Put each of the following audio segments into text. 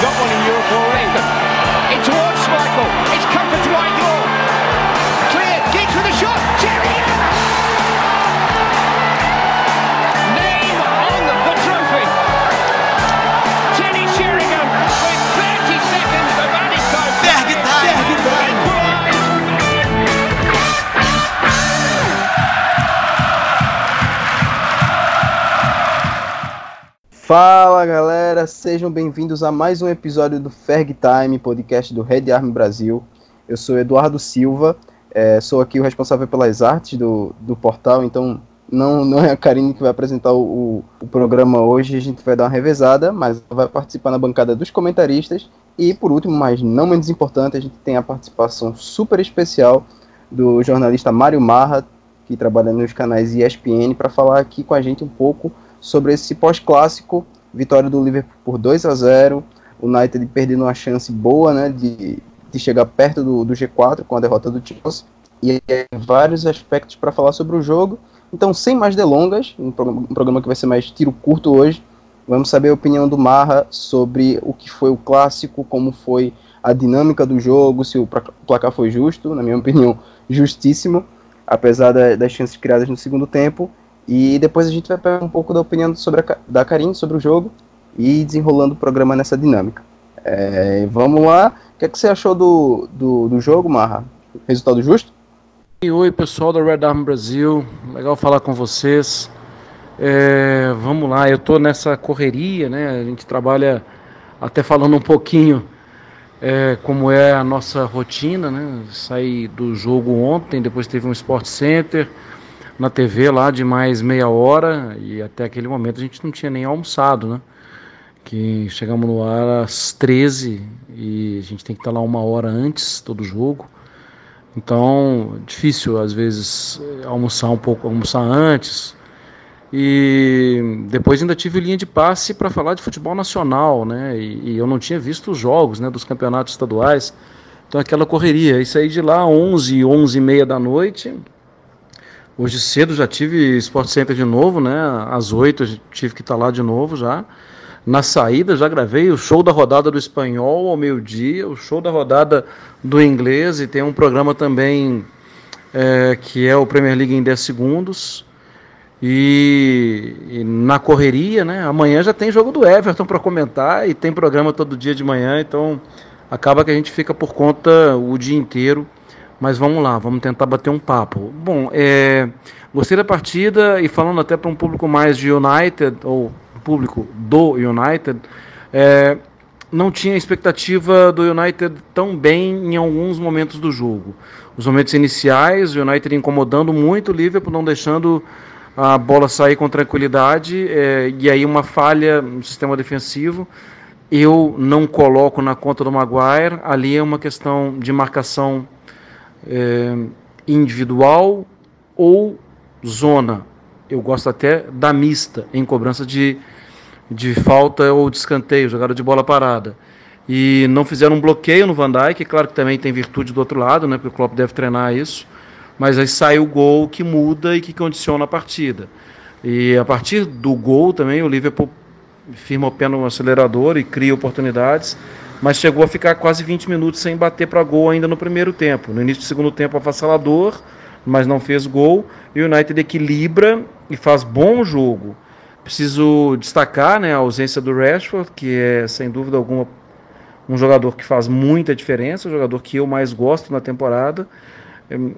got one in Europe Fala galera, sejam bem-vindos a mais um episódio do Ferg Time, podcast do Red Army Brasil. Eu sou Eduardo Silva, é, sou aqui o responsável pelas artes do, do portal, então não, não é a Karine que vai apresentar o, o, o programa hoje, a gente vai dar uma revezada, mas vai participar na bancada dos comentaristas. E por último, mas não menos importante, a gente tem a participação super especial do jornalista Mário Marra, que trabalha nos canais ESPN, para falar aqui com a gente um pouco sobre esse pós-clássico, vitória do Liverpool por 2 a 0 o United perdendo uma chance boa né, de, de chegar perto do, do G4 com a derrota do Chelsea, e é, vários aspectos para falar sobre o jogo. Então, sem mais delongas, um, pro, um programa que vai ser mais tiro curto hoje, vamos saber a opinião do Marra sobre o que foi o clássico, como foi a dinâmica do jogo, se o placar foi justo, na minha opinião, justíssimo, apesar da, das chances criadas no segundo tempo, e depois a gente vai pegar um pouco da opinião sobre a, da Karine sobre o jogo e desenrolando o programa nessa dinâmica. É, vamos lá. O que, é que você achou do, do, do jogo, Marra? Resultado justo? Oi, pessoal da Red Army Brasil. Legal falar com vocês. É, vamos lá, eu estou nessa correria, né? A gente trabalha até falando um pouquinho é, como é a nossa rotina, né? Saí do jogo ontem, depois teve um Sport Center na TV lá de mais meia hora e até aquele momento a gente não tinha nem almoçado, né? Que chegamos no ar às 13 e a gente tem que estar lá uma hora antes todo jogo. Então, difícil às vezes almoçar um pouco, almoçar antes. E depois ainda tive linha de passe para falar de futebol nacional, né? E, e, eu não tinha visto os jogos, né, dos campeonatos estaduais. Então aquela correria, isso aí de lá 11, 11 e meia da noite, Hoje cedo já tive Sport Center de novo, né? Às 8 tive que estar lá de novo já. Na saída já gravei o show da rodada do espanhol ao meio-dia, o show da rodada do inglês e tem um programa também é, que é o Premier League em 10 segundos. E, e, na correria, né? Amanhã já tem jogo do Everton para comentar e tem programa todo dia de manhã, então acaba que a gente fica por conta o dia inteiro mas vamos lá, vamos tentar bater um papo. Bom, é, gostei da partida e falando até para um público mais de United, ou público do United, é, não tinha expectativa do United tão bem em alguns momentos do jogo. Os momentos iniciais, o United incomodando muito o Liverpool, não deixando a bola sair com tranquilidade, é, e aí uma falha no sistema defensivo. Eu não coloco na conta do Maguire, ali é uma questão de marcação é, individual ou zona. Eu gosto até da mista em cobrança de, de falta ou de escanteio, jogada de bola parada. E não fizeram um bloqueio no Van Dijk, claro que também tem virtude do outro lado, né, porque o Klopp deve treinar isso. Mas aí sai o gol que muda e que condiciona a partida. E a partir do gol também o Liverpool firma o pé no acelerador e cria oportunidades mas chegou a ficar quase 20 minutos sem bater para gol ainda no primeiro tempo. No início do segundo tempo, avassalador, mas não fez gol. E o United equilibra e faz bom jogo. Preciso destacar né, a ausência do Rashford, que é sem dúvida alguma um jogador que faz muita diferença, o jogador que eu mais gosto na temporada.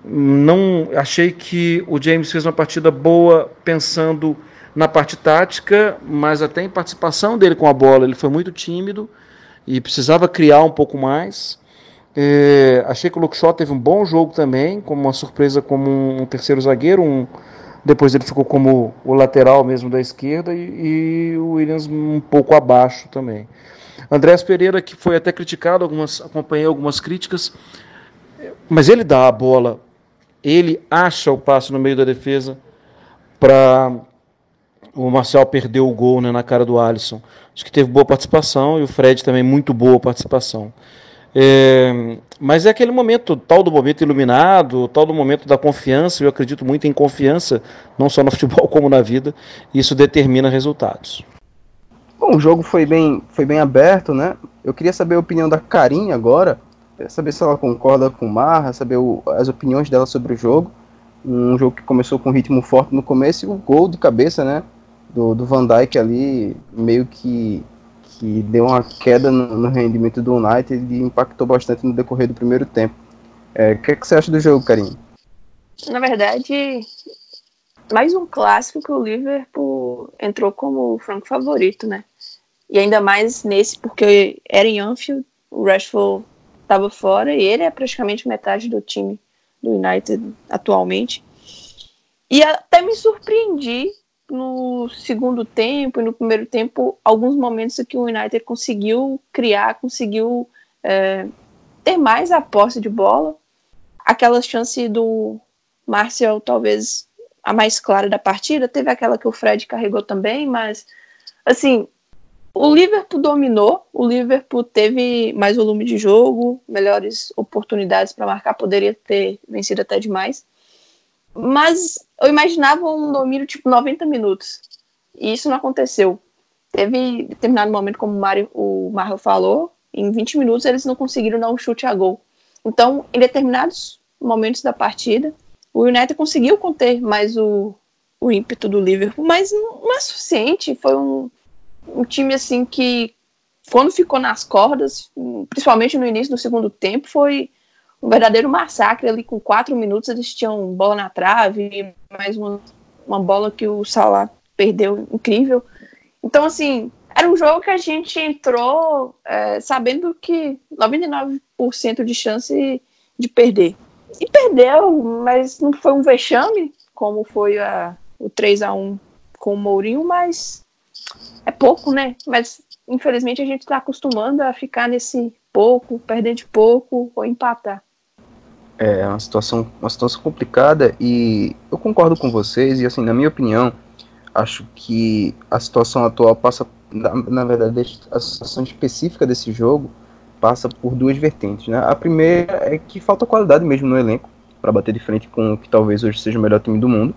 Não achei que o James fez uma partida boa pensando na parte tática, mas até em participação dele com a bola, ele foi muito tímido e precisava criar um pouco mais. É, achei que o Shaw teve um bom jogo também, como uma surpresa como um terceiro zagueiro. Um, depois ele ficou como o lateral mesmo da esquerda e, e o Williams um pouco abaixo também. Andrés Pereira, que foi até criticado, algumas, acompanhei algumas críticas, mas ele dá a bola, ele acha o passe no meio da defesa para o Marcial perdeu o gol né, na cara do Alisson. Acho que teve boa participação e o Fred também muito boa participação. É, mas é aquele momento, tal do momento iluminado, tal do momento da confiança. Eu acredito muito em confiança, não só no futebol como na vida. Isso determina resultados. Bom, Bom, o jogo foi bem, foi bem aberto, né? Eu queria saber a opinião da Karim agora, saber se ela concorda com o Marra, saber o, as opiniões dela sobre o jogo. Um jogo que começou com um ritmo forte no começo e o gol de cabeça, né? Do, do Van Dijk ali, meio que, que deu uma queda no, no rendimento do United e impactou bastante no decorrer do primeiro tempo. É, o que, é que você acha do jogo, Karim? Na verdade, mais um clássico que o Liverpool entrou como franco favorito, né? E ainda mais nesse, porque era em Anfield, o Rashford estava fora e ele é praticamente metade do time do United atualmente. E até me surpreendi no segundo tempo e no primeiro tempo, alguns momentos que o United conseguiu criar, conseguiu é, ter mais a posse de bola. Aquela chance do Martial, talvez a mais clara da partida, teve aquela que o Fred carregou também, mas assim, o Liverpool dominou, o Liverpool teve mais volume de jogo, melhores oportunidades para marcar, poderia ter vencido até demais. Mas eu imaginava um domínio tipo 90 minutos. E isso não aconteceu. Teve determinado momento, como o Mário, o Mario falou, em 20 minutos eles não conseguiram dar um chute a gol. Então, em determinados momentos da partida, o United conseguiu conter mais o, o ímpeto do Liverpool, mas não é suficiente. Foi um, um time assim que quando ficou nas cordas, principalmente no início do segundo tempo, foi um verdadeiro massacre ali com quatro minutos eles tinham bola na trave, mais uma, uma bola que o Salah perdeu incrível. Então assim era um jogo que a gente entrou é, sabendo que 99% de chance de perder. E perdeu, mas não foi um vexame, como foi a, o 3 a 1 com o Mourinho, mas é pouco, né? Mas infelizmente a gente está acostumando a ficar nesse pouco, perder de pouco ou empatar. É uma situação, uma situação complicada e eu concordo com vocês e assim, na minha opinião, acho que a situação atual passa, na, na verdade, a situação específica desse jogo passa por duas vertentes, né? A primeira é que falta qualidade mesmo no elenco para bater de frente com o que talvez hoje seja o melhor time do mundo.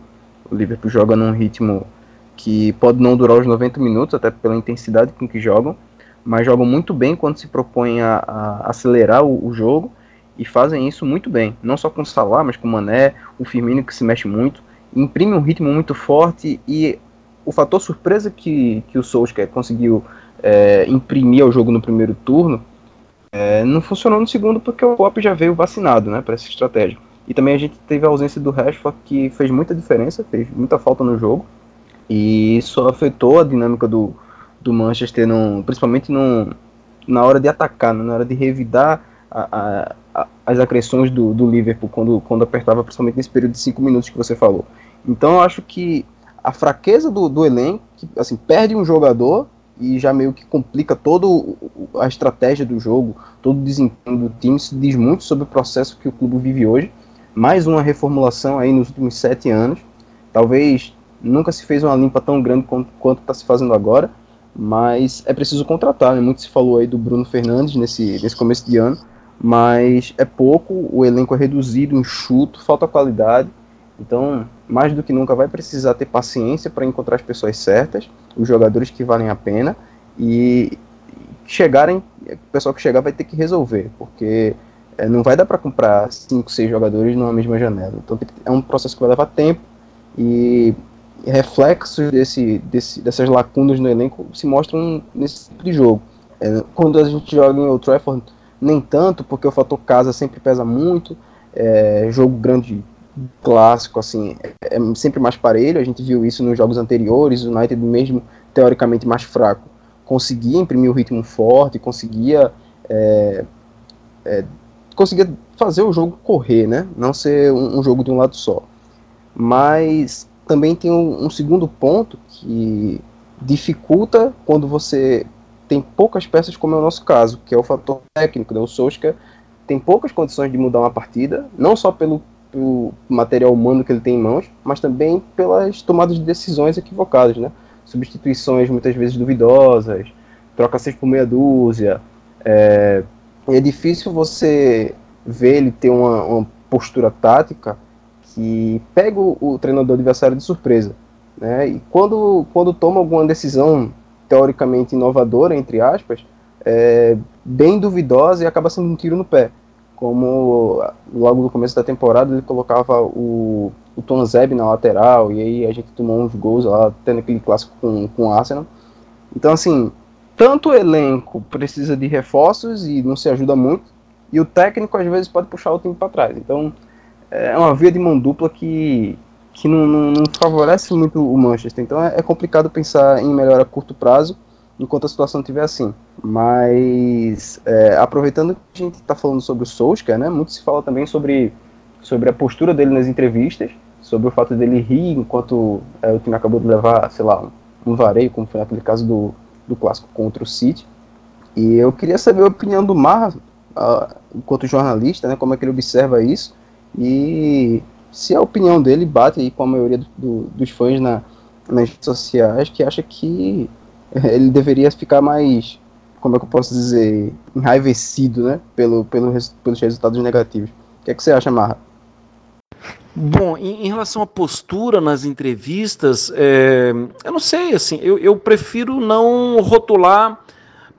O Liverpool joga num ritmo que pode não durar os 90 minutos, até pela intensidade com que jogam, mas jogam muito bem quando se propõem a, a acelerar o, o, jogo e fazem isso muito bem. Não só com o Salah, mas com o Mané, o Firmino que se mexe muito, imprime um ritmo muito forte e o fator surpresa que, que o Solskjaer conseguiu é, imprimir ao jogo no primeiro turno é, não funcionou no segundo porque o Pop já veio vacinado né, para essa estratégia. E também a gente teve a ausência do Rashford que fez muita diferença, fez muita falta no jogo. E isso afetou a dinâmica do, do Manchester, no, principalmente no, na hora de atacar, né, na hora de revidar a, a, as agressões do, do Liverpool quando, quando apertava, principalmente nesse período de 5 minutos que você falou. Então eu acho que a fraqueza do, do elenco, que, assim, perde um jogador e já meio que complica toda a estratégia do jogo, todo o desempenho do time, se diz muito sobre o processo que o clube vive hoje. Mais uma reformulação aí nos últimos sete anos. Talvez Nunca se fez uma limpa tão grande quanto está se fazendo agora, mas é preciso contratar. Né? Muito se falou aí do Bruno Fernandes nesse, nesse começo de ano, mas é pouco, o elenco é reduzido, enxuto, falta qualidade. Então, mais do que nunca, vai precisar ter paciência para encontrar as pessoas certas, os jogadores que valem a pena e chegarem, o pessoal que chegar vai ter que resolver, porque é, não vai dar para comprar cinco, seis jogadores numa mesma janela. Então, é um processo que vai levar tempo e reflexos desse, desse, dessas lacunas no elenco se mostram nesse tipo de jogo. É, quando a gente joga em Old Trafford, nem tanto, porque o fator casa sempre pesa muito. É, jogo grande, clássico, assim, é, é sempre mais parelho. A gente viu isso nos jogos anteriores. O United, mesmo teoricamente mais fraco, conseguia imprimir o ritmo forte, conseguia, é, é, conseguia fazer o jogo correr, né? Não ser um, um jogo de um lado só. Mas também tem um, um segundo ponto que dificulta quando você tem poucas peças, como é o nosso caso, que é o fator técnico. Né? O Solskjaer tem poucas condições de mudar uma partida, não só pelo, pelo, material humano que ele tem em mãos, mas também pelas tomadas de decisões equivocadas. Né? Substituições muitas vezes duvidosas, troca seis por meia dúzia. É, é difícil você ver ele ter uma, uma postura tática que pega o, o treinador adversário de surpresa. Né? E quando, quando toma alguma decisão teoricamente inovadora, entre aspas, é bem duvidosa e acaba sendo um tiro no pé. Como logo no começo da temporada ele colocava o, o Tom Zeb na lateral e aí a gente tomou uns gols lá, tendo aquele clássico com, com o Arsenal. Então, assim, tanto o elenco precisa de reforços e não se ajuda muito, e o técnico às vezes pode puxar o time para trás. Então, é uma via de mão dupla que, que não, não, não favorece muito o Manchester. Então, é, é complicado pensar em melhora a curto prazo enquanto a situação estiver assim. Mas, é, aproveitando que a gente está falando sobre o Solskjaer, né, muito se fala também sobre, sobre a postura dele nas entrevistas, sobre o fato dele rir enquanto é, o time acabou de levar, sei lá, um, um vareio, como foi naquele caso do, do clássico contra o City. E eu queria saber a opinião do Mar, uh, enquanto jornalista, né, como é que ele observa isso e se a opinião dele bate aí com a maioria do, do, dos fãs na, nas redes sociais que acha que ele deveria ficar mais, como é que eu posso dizer, enraivecido, né, pelo, pelo, pelos resultados negativos. O que é que você acha, Marra? Bom, em, em, relação à postura nas entrevistas, é, eu não sei, assim, eu, eu prefiro não rotular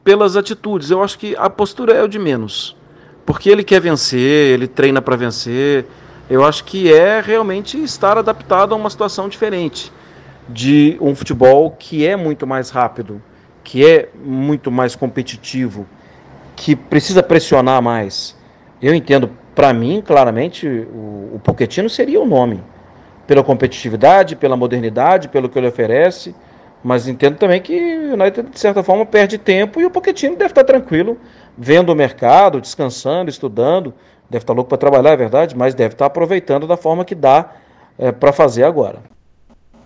pelas atitudes. Eu acho que a postura é o de menos, porque ele quer vencer, ele treina para vencer. Eu acho que é realmente estar adaptado a uma situação diferente de um futebol que é muito mais rápido, que é muito mais competitivo, que precisa pressionar mais. Eu entendo para mim, claramente, o, o Pochettino seria o nome. Pela competitividade, pela modernidade, pelo que ele oferece. Mas entendo também que o United, de certa forma, perde tempo e o Pochettino deve estar tranquilo, vendo o mercado, descansando, estudando. Deve estar louco para trabalhar, é verdade, mas deve estar aproveitando da forma que dá é, para fazer agora.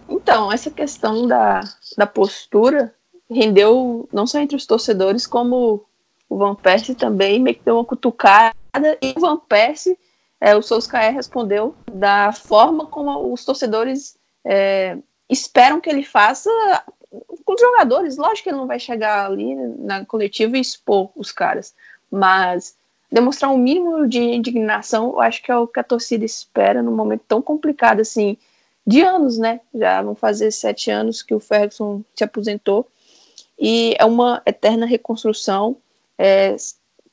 Então, essa questão da, da postura rendeu não só entre os torcedores, como o Van Persie também meio que deu uma cutucada e o Van Persie, é, o Solskjaer respondeu da forma como os torcedores é, esperam que ele faça com os jogadores. Lógico que ele não vai chegar ali na coletiva e expor os caras, mas demonstrar um mínimo de indignação, eu acho que é o que a torcida espera num momento tão complicado assim, de anos, né? Já vão fazer sete anos que o Ferguson se aposentou e é uma eterna reconstrução. É,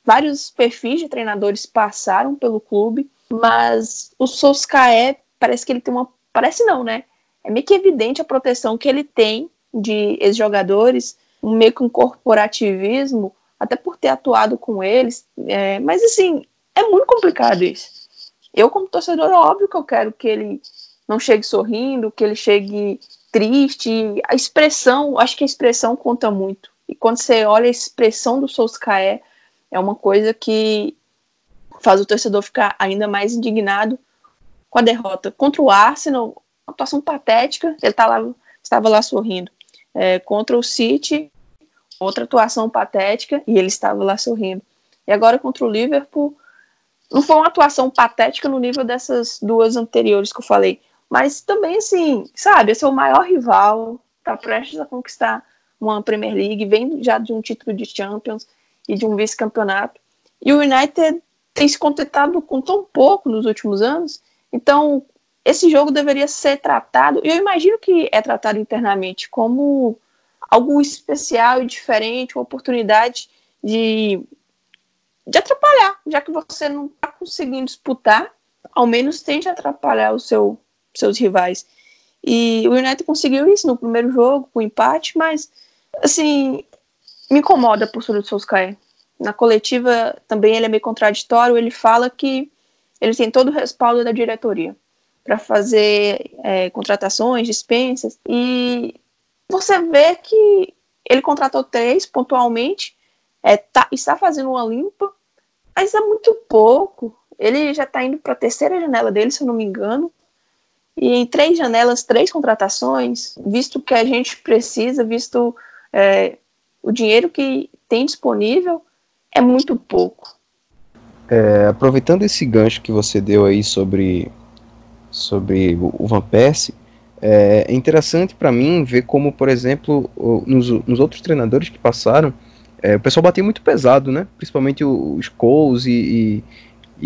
vários perfis de treinadores passaram pelo clube, mas o Solskjaer parece que ele tem uma. Parece não, né? É meio que evidente a proteção que ele tem de ex-jogadores, meio que um corporativismo, até por ter atuado com eles. É, mas assim, é muito complicado isso. Eu, como torcedor, óbvio que eu quero que ele não chegue sorrindo, que ele chegue triste. A expressão, acho que a expressão conta muito. E quando você olha a expressão do Solskjaer, é uma coisa que faz o torcedor ficar ainda mais indignado com a derrota contra o Arsenal, atuação patética, ele tá lá, estava lá sorrindo. É, contra o City, outra atuação patética, e ele estava lá sorrindo. E agora contra o Liverpool, não foi uma atuação patética no nível dessas duas anteriores que eu falei, mas também, assim, sabe, esse é o maior rival, tá prestes a conquistar uma Premier League, vem já de um título de Champions, e de um vice-campeonato. E o United tem se contentado com tão pouco nos últimos anos, então esse jogo deveria ser tratado, e eu imagino que é tratado internamente como algo especial e diferente, uma oportunidade de, de atrapalhar, já que você não está conseguindo disputar, ao menos tente atrapalhar o seu, seus rivais. E o United conseguiu isso no primeiro jogo, com empate, mas assim, me incomoda a postura do Solskjaer. Na coletiva também ele é meio contraditório, ele fala que ele tem todo o respaldo da diretoria para fazer é, contratações, dispensas, e você vê que ele contratou três pontualmente, é, tá, está fazendo uma limpa, mas é muito pouco. Ele já está indo para a terceira janela dele, se eu não me engano, e em três janelas, três contratações, visto que a gente precisa, visto é, o dinheiro que tem disponível é muito pouco. É, aproveitando esse gancho que você deu aí sobre, sobre o Van Persie, é, é interessante para mim ver como, por exemplo, nos, nos outros treinadores que passaram, é, o pessoal batia muito pesado, né? Principalmente o, Scholes e, e,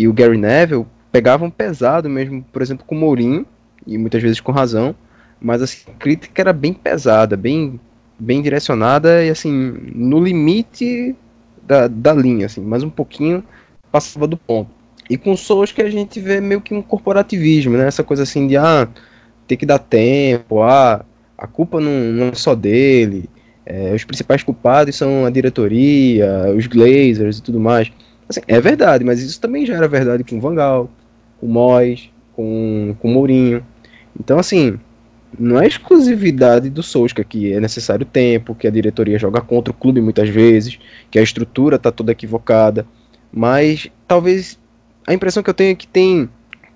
e, o Gary Neville pegavam pesado mesmo, por exemplo, com o Mourinho, e muitas vezes com razão, mas assim, a crítica era bem pesada, bem bem direcionada e assim, no limite da, da linha, assim, mas um pouquinho passava do ponto. E com o que a gente vê meio que um corporativismo, né? Essa coisa assim de ah, ter que dar tempo, ah, a culpa não, não é só dele, é, os principais culpados são a diretoria, os Glazers e tudo mais. Assim, é verdade, mas isso também já era verdade com o Vangal, com o Mois, com, com o Mourinho. Então, assim, não é exclusividade do Solskjaer que é necessário tempo, que a diretoria joga contra o clube muitas vezes, que a estrutura está toda equivocada, mas talvez a impressão que eu tenho é que tem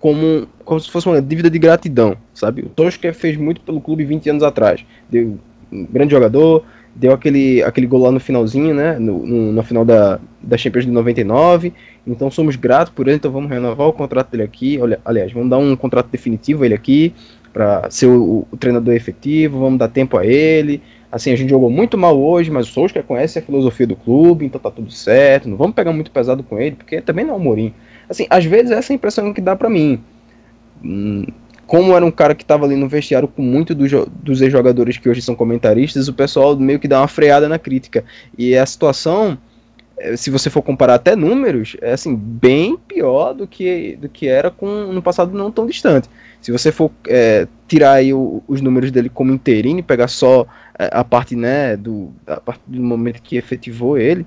como, como se fosse uma dívida de gratidão, sabe? O Solskjaer fez muito pelo clube 20 anos atrás, deu um grande jogador, deu aquele, aquele gol lá no finalzinho, né? No, no, no, final da, da Champions de 99. Então somos gratos por ele, então vamos renovar o contrato dele aqui. Olha, aliás, vamos dar um contrato definitivo a ele aqui para ser o, o, treinador efetivo, vamos dar tempo a ele. Assim, a gente jogou muito mal hoje, mas o Solskjaer conhece a filosofia do clube, então tá tudo certo. Não vamos pegar muito pesado com ele, porque também não é o Mourinho. Assim, às vezes essa é a impressão que dá para mim. Hum, como era um cara que estava ali no vestiário com muito dos, dos ex-jogadores que hoje são comentaristas, o pessoal meio que dá uma freada na crítica. E a situação é, se você for comparar até números, é assim, bem pior do que, do que era com no passado não tão distante. Se você for é, tirar aí o, os números dele como interino e pegar só é, a parte, né, do, a parte do momento que efetivou ele,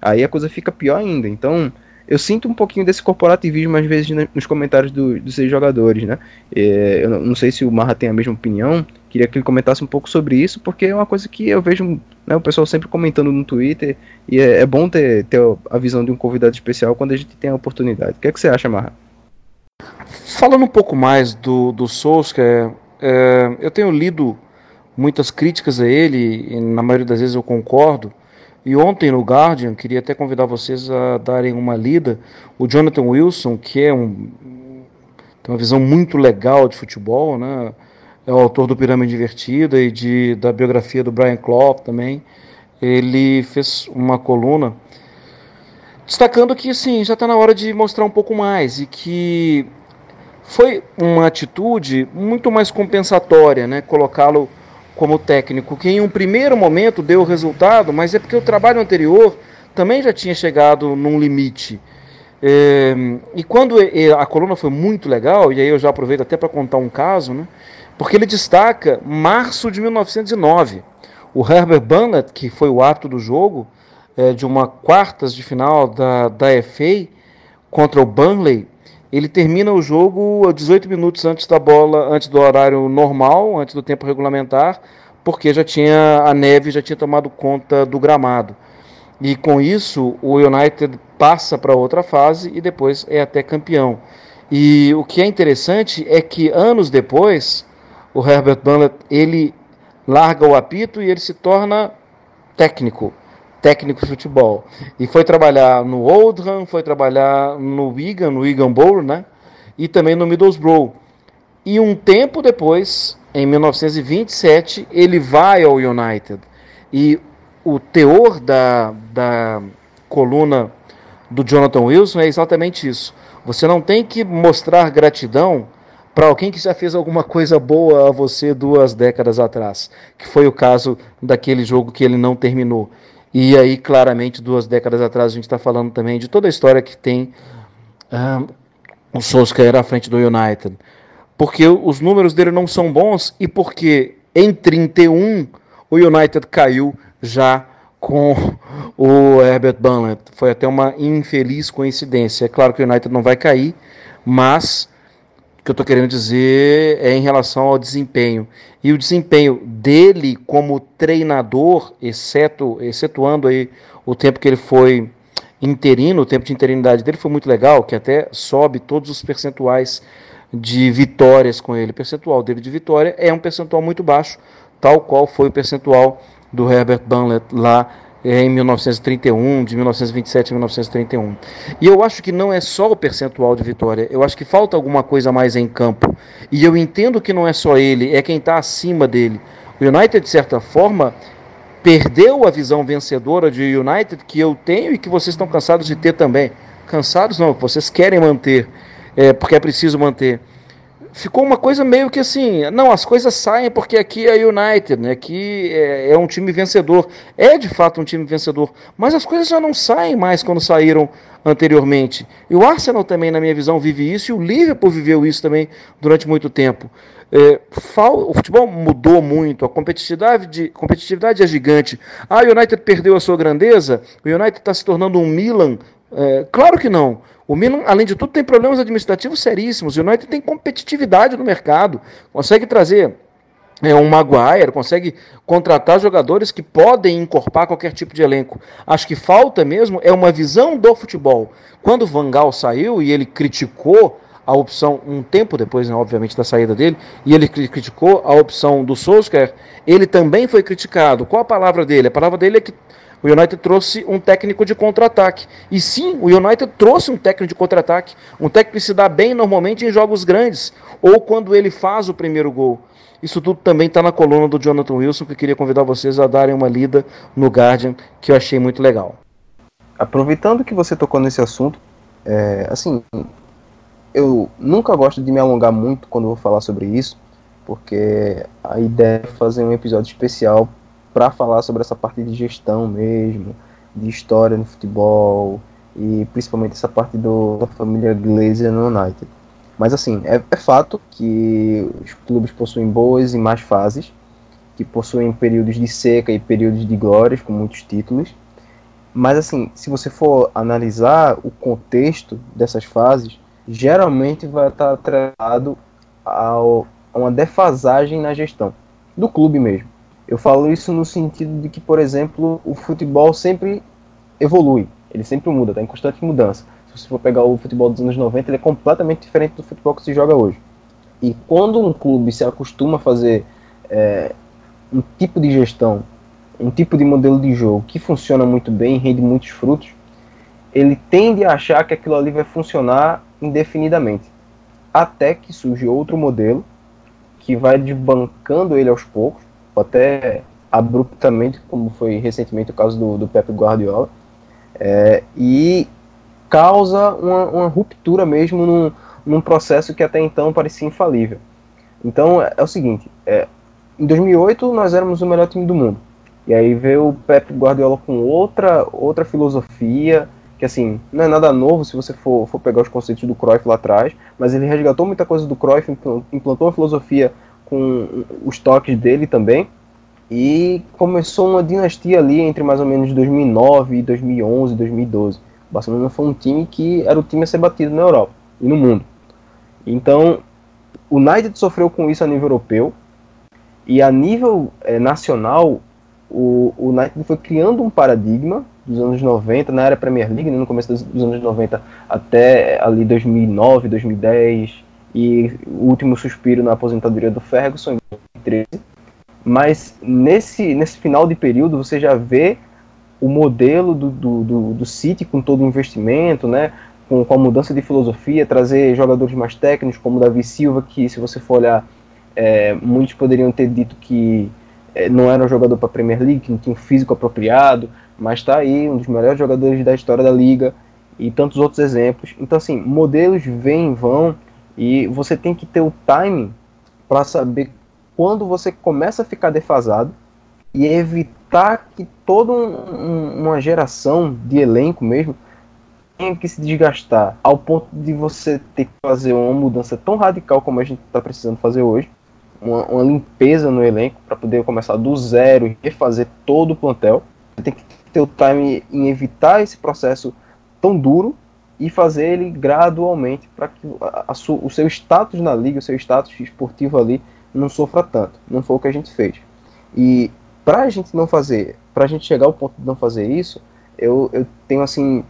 aí a coisa fica pior ainda. Então, eu sinto um pouquinho desse corporativismo às vezes nos comentários do, dos seis jogadores, né? É, eu não sei se o Marra tem a mesma opinião, queria que ele comentasse um pouco sobre isso, porque é uma coisa que eu vejo né, o pessoal sempre comentando no Twitter, e é, é, bom ter, ter a visão de um convidado especial quando a gente tem a oportunidade. O que, é que você acha, Marra? Falando um pouco mais do, do Solskjaer, é, eu tenho lido muitas críticas a ele, e na maioria das vezes eu concordo, e ontem no Guardian, queria até convidar vocês a darem uma lida, o Jonathan Wilson, que é um, tem uma visão muito legal de futebol, né? é o autor do Pirâmide Invertida e de, da biografia do Brian Clough também, ele fez uma coluna destacando que sim, já está na hora de mostrar um pouco mais e que foi uma atitude muito mais compensatória, né? colocá-lo como técnico, que em um primeiro momento deu resultado, mas é porque o trabalho anterior também já tinha chegado num limite. É, e quando a coluna foi muito legal, e aí eu já aproveito até para contar um caso, né, porque ele destaca março de 1909. O Herbert Burnett, que foi o ato do jogo, é, de uma quartas de final da, da FA contra o Burnley, ele termina o jogo 18 minutos antes da bola, antes do horário normal, antes do tempo regulamentar, porque já tinha a neve já tinha tomado conta do gramado. E com isso, o United passa para outra fase e depois é até campeão. E o que é interessante é que anos depois, o Herbert Burnett, ele larga o apito e ele se torna técnico técnico de futebol. E foi trabalhar no Oldham, foi trabalhar no Wigan, no Wigan Borough, né? E também no Middlesbrough. E um tempo depois, em 1927, ele vai ao United. E o teor da, da coluna do Jonathan Wilson é exatamente isso. Você não tem que mostrar gratidão para alguém que já fez alguma coisa boa a você duas décadas atrás, que foi o caso daquele jogo que ele não terminou. E aí, claramente, duas décadas atrás, a gente está falando também de toda a história que tem um, o Solskjaer à frente do United. Porque os números dele não são bons e porque em 31 o United caiu já com o Herbert Burnett. Foi até uma infeliz coincidência. É claro que o United não vai cair, mas o que eu estou querendo dizer é em relação ao desempenho. E o desempenho dele como treinador, exceto, excetuando aí o tempo que ele foi interino, o tempo de interinidade dele foi muito legal, que até sobe todos os percentuais de vitórias com ele. O percentual dele de vitória é um percentual muito baixo, tal qual foi o percentual do Herbert Bunlett lá em 1931, de 1927 a 1931. E eu acho que não é só o percentual de vitória, eu acho que falta alguma coisa mais em campo. E eu entendo que não é só ele, é quem está acima dele. O United, de certa forma, perdeu a visão vencedora de United que eu tenho e que vocês estão cansados de ter também. Cansados não, vocês querem manter, é, porque é preciso manter. Ficou uma coisa meio que assim, não, as coisas saem porque aqui é United, né? Aqui é, é, um time vencedor. É de fato um time vencedor, mas as coisas já não saem mais quando saíram anteriormente. E o Arsenal também, na minha visão, vive isso, e o Liverpool viveu isso também durante muito tempo. É, o futebol mudou muito, a competitividade, competitividade é gigante. Ah, o United perdeu a sua grandeza, o United está se tornando um Milan. É, claro que não. O Milan, além de tudo, tem problemas administrativos seríssimos. O United tem competitividade no mercado, consegue trazer é, um Maguire, consegue contratar jogadores que podem encorpar qualquer tipo de elenco. Acho que falta mesmo é uma visão do futebol. Quando Van Gaal saiu e ele criticou a opção, um tempo depois, né, obviamente, da saída dele, e ele criticou a opção do Solskjaer, ele também foi criticado. Qual a palavra dele? A palavra dele é que o United trouxe um técnico de contra-ataque. E sim, o United trouxe um técnico de contra-ataque. Um técnico que se dá bem normalmente em jogos grandes, ou quando ele faz o primeiro gol. Isso tudo também está na coluna do Jonathan Wilson, que eu queria convidar vocês a darem uma lida no Guardian, que eu achei muito legal. Aproveitando que você tocou nesse assunto, é, assim, eu nunca gosto de me alongar muito quando vou falar sobre isso, porque a ideia é fazer um episódio especial para falar sobre essa parte de gestão mesmo, de história no futebol e principalmente essa parte do, da família Glazer no United. Mas assim, é, é fato que os clubes possuem boas e más fases, que possuem períodos de seca e períodos de glórias com muitos títulos. Mas assim, se você for analisar o contexto dessas fases, geralmente vai estar atrelado ao, a uma defasagem na gestão do clube mesmo. Eu falo isso no sentido de que, por exemplo, o futebol sempre evolui, ele sempre muda, está em constante mudança. Se você for pegar o futebol dos anos 90, ele é completamente diferente do futebol que se joga hoje. E quando um clube se acostuma a fazer é, um tipo de gestão, um tipo de modelo de jogo que funciona muito bem, rende muitos frutos, ele tende a achar que aquilo ali vai funcionar indefinidamente. Até que surge outro modelo que vai desbancando ele aos poucos, até abruptamente, como foi recentemente o caso do, do Pep Guardiola, é, e causa uma, uma, ruptura mesmo num, num processo que até então parecia infalível. Então é, é o seguinte, é, em 2008 nós éramos o melhor time do mundo, e aí veio o Pep Guardiola com outra, outra filosofia, que assim, não é nada novo se você for, for pegar os conceitos do Cruyff lá atrás, mas ele resgatou muita coisa do Cruyff, implantou uma filosofia com os toques dele também, e começou uma dinastia ali entre mais ou menos 2009, 2011, 2012. O Barcelona foi um time que era o time a ser batido na Europa e no mundo. Então, o United sofreu com isso a nível europeu, e a nível é, nacional, o, o United foi criando um paradigma dos anos 90, na era Premier League, né, no começo dos, dos, anos 90 até ali 2009, 2010 e o último suspiro na aposentadoria do Ferguson em 2013. Mas nesse, nesse final de período você já vê o modelo do, do, do, do City com todo o investimento, né, com, com a mudança de filosofia, trazer jogadores mais técnicos como Davi Silva, que se você for olhar, é, muitos poderiam ter dito que é, não era um jogador para a Premier League, que não tinha um físico apropriado, mas está aí, um dos melhores jogadores da história da liga e tantos outros exemplos. Então, assim, modelos vêm e vão e você tem que ter o timing para saber quando você começa a ficar defasado e evitar que toda um, uma geração de elenco mesmo tenha que se desgastar ao ponto de você ter que fazer uma mudança tão radical como a gente está precisando fazer hoje, uma, uma limpeza no elenco para poder começar do zero e refazer todo o plantel. Você tem que ter o time em evitar esse processo tão duro e fazer ele gradualmente para que a, a, o seu status na liga, o seu status esportivo ali não sofra tanto. Não foi o que a gente fez. E para a gente não fazer, para a gente chegar ao ponto de não fazer isso, eu, eu tenho assim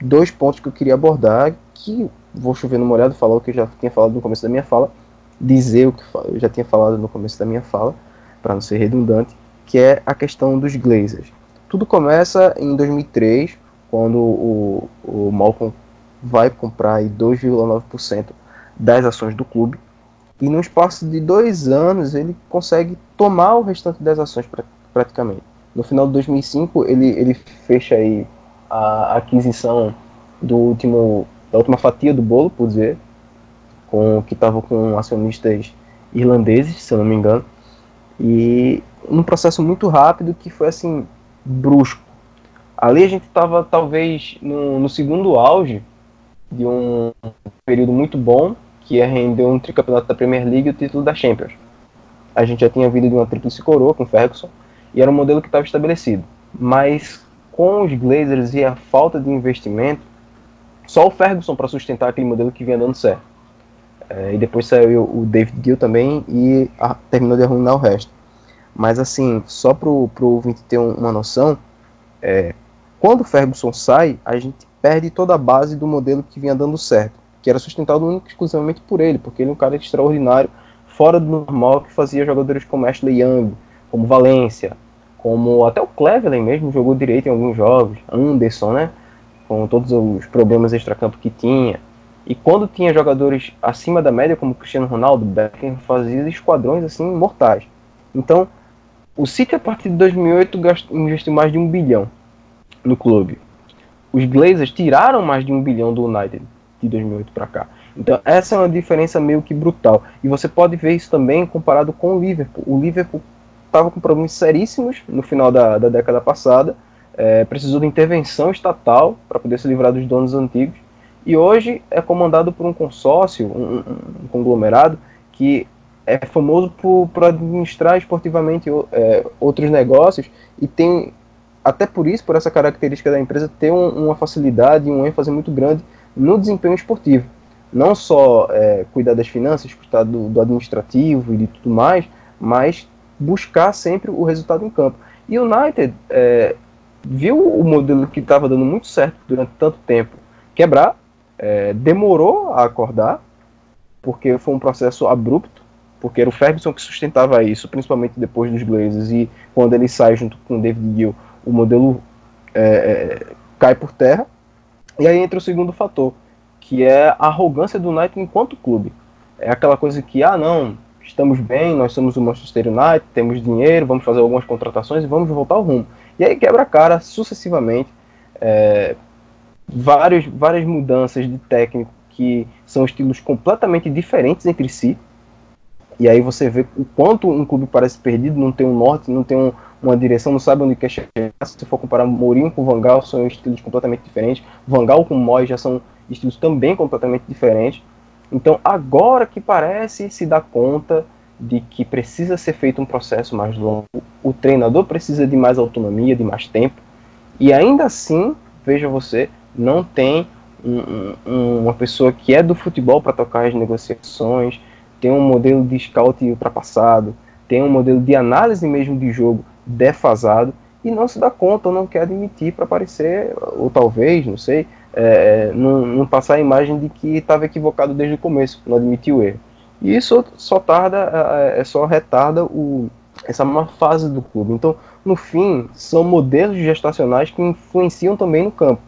dois pontos que eu queria abordar que vou chover no molhado, falar o que eu já tinha falado no começo da minha fala, dizer o que eu já tinha falado no começo da minha fala, para não ser redundante, que é a questão dos Glazers. Tudo começa em 2003, quando o, o Malcolm vai comprar 2,9% das ações do clube. E no espaço de dois anos ele consegue tomar o restante das ações pra, praticamente. No final de 2005 ele, ele fecha aí a aquisição do último, da última fatia do bolo, por dizer, com que estavam com acionistas irlandeses, se eu não me engano, e num processo muito rápido que foi assim brusco. Ali a gente estava talvez no, no, segundo auge de um período muito bom, que ia render um tricampeonato da Premier League e o título da Champions. A gente já tinha vindo de uma tríplice coroa com Ferguson e era um modelo que estava estabelecido. Mas com os Glazers e a falta de investimento, só o Ferguson para sustentar aquele modelo que vinha dando certo. É, e depois saiu o David Gill também e a, terminou de arruinar o resto. Mas assim, só para o ouvinte ter uma noção, é, quando o Ferguson sai, a gente perde toda a base do modelo que vinha dando certo, que era sustentado único exclusivamente por ele, porque ele é um cara extraordinário, fora do normal, que fazia jogadores como Ashley Young, como Valência, como até o Cleveland mesmo jogou direito em alguns jogos, Anderson, né? Com todos os problemas extracampo que tinha. E quando tinha jogadores acima da média, como Cristiano Ronaldo, Beckham fazia esquadrões assim mortais. Então, o City a partir de 2008 investiu mais de um bilhão no clube. Os Glazers tiraram mais de um bilhão do United de 2008 para cá. Então essa é uma diferença meio que brutal. E você pode ver isso também comparado com o Liverpool. O Liverpool estava com problemas seríssimos no final da, da década passada, é, precisou de intervenção estatal para poder se livrar dos donos antigos, e hoje é comandado por um consórcio, um, um conglomerado, que é famoso por, por administrar esportivamente é, outros negócios e tem, até por isso, por essa característica da empresa, ter um, uma facilidade e um ênfase muito grande no desempenho esportivo. Não só é, cuidar das finanças, cuidar do, do administrativo e de tudo mais, mas buscar sempre o resultado em campo. E o United é, viu o modelo que estava dando muito certo durante tanto tempo quebrar, é, demorou a acordar, porque foi um processo abrupto, porque era o Ferguson que sustentava isso, principalmente depois dos Glazers, e quando ele sai junto com o David Gill, o modelo é, é, cai por terra. E aí entra o segundo fator, que é a arrogância do United enquanto clube. É aquela coisa que, ah não, estamos bem, nós somos o Manchester United, temos dinheiro, vamos fazer algumas contratações e vamos voltar ao rumo. E aí quebra a cara sucessivamente, é, vários, várias mudanças de técnico que são estilos completamente diferentes entre si. E aí você vê o quanto um clube parece perdido, não tem um norte, não tem um, uma direção, não sabe onde quer chegar. Se for comparar Mourinho com Van Gaal, são estilos completamente diferentes. Van Gaal com Moyes já são estilos também completamente diferentes. Então, agora que parece se dar conta de que precisa ser feito um processo mais longo, o treinador precisa de mais autonomia, de mais tempo, e ainda assim, veja você, não tem um, um, uma pessoa que é do futebol para tocar as negociações, tem um modelo de scout ultrapassado, tem um modelo de análise mesmo de jogo defasado, e não se dá conta ou não quer admitir para aparecer, ou talvez, não sei, é, não, não, passar a imagem de que estava equivocado desde o começo, não admitir o erro. E isso só tarda, é, é só retarda o, essa má fase do clube. Então, no fim, são modelos gestacionais que influenciam também no campo.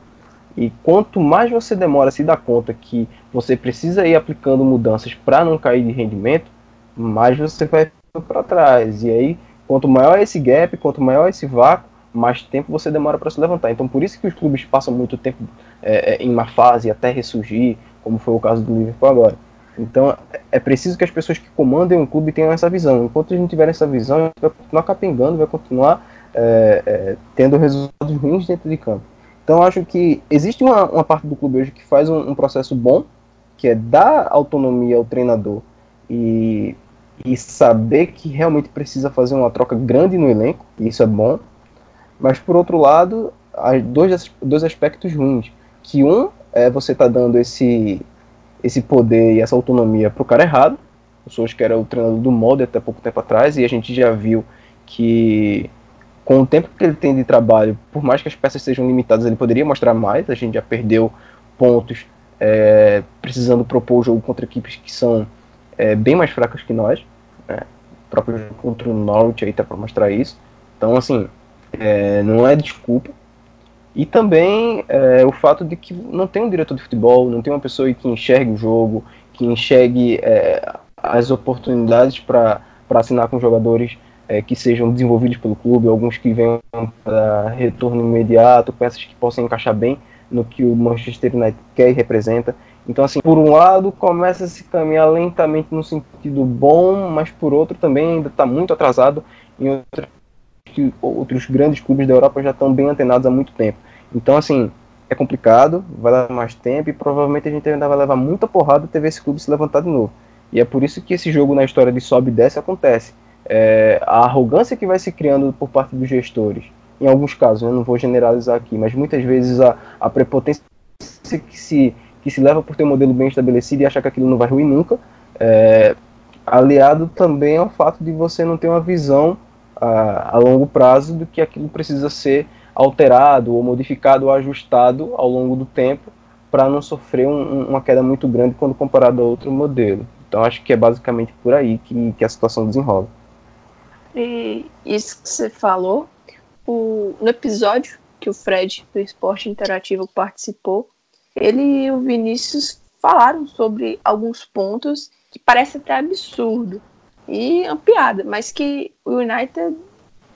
E quanto mais você demora a se dar conta que você precisa ir aplicando mudanças para não cair de rendimento, mais você vai para trás. E aí, quanto maior esse gap, quanto maior esse vácuo, mais tempo você demora para se levantar. Então, por isso que os clubes passam muito tempo é, é, em uma fase até ressurgir, como foi o caso do Liverpool agora. Então, é preciso que as pessoas que comandem um clube tenham essa visão. Enquanto a gente tiver essa visão, a gente vai continuar capengando, vai continuar é, é, tendo resultados ruins dentro de campo. Então, acho que existe uma, uma parte do clube hoje que faz um, um processo bom, que é dar autonomia ao treinador e, e saber que realmente precisa fazer uma troca grande no elenco, e isso é bom. Mas, por outro lado, há dois, dois aspectos ruins que um é você tá dando esse esse poder e essa autonomia pro cara errado. O Souza que era o treinador do molde até pouco tempo atrás e a gente já viu que com o tempo que ele tem de trabalho, por mais que as peças sejam limitadas, ele poderia mostrar mais. A gente já perdeu pontos é, precisando propor o jogo contra equipes que são é, bem mais fracas que nós. Né? O próprio jogo contra o Norwich aí tá para mostrar isso. Então, assim, é, não é desculpa, e também é, o fato de que não tem um diretor de futebol, não tem uma pessoa que enxergue o jogo, que enxergue é, as oportunidades para assinar com jogadores é, que sejam desenvolvidos pelo clube, alguns que venham para retorno imediato, peças que possam encaixar bem no que o Manchester United quer e representa. Então, assim, por um lado, começa a se caminhar lentamente no sentido bom, mas por outro também ainda está muito atrasado em outros, outros grandes clubes da Europa já estão bem antenados há muito tempo. Então, assim, é complicado, vai levar mais tempo e provavelmente a gente ainda vai levar muita porrada até ver esse clube se levantar de novo. E é por isso que esse jogo na história de sobe e desce acontece. É, a arrogância que vai se criando por parte dos gestores, em alguns casos, eu né, não vou generalizar aqui, mas muitas vezes a, a prepotência que se que se leva por ter um modelo bem estabelecido e achar que aquilo não vai ruir nunca, é, aliado também ao fato de você não ter uma visão a, a longo prazo do que aquilo precisa ser alterado ou modificado ou ajustado ao longo do tempo para não sofrer um, uma queda muito grande quando comparado a outro modelo. Então acho que é basicamente por aí que, que a situação desenrola. E isso que você falou, o, no episódio que o Fred do Esporte Interativo participou, ele e o Vinícius falaram sobre alguns pontos que parece até absurdo e uma piada, mas que o United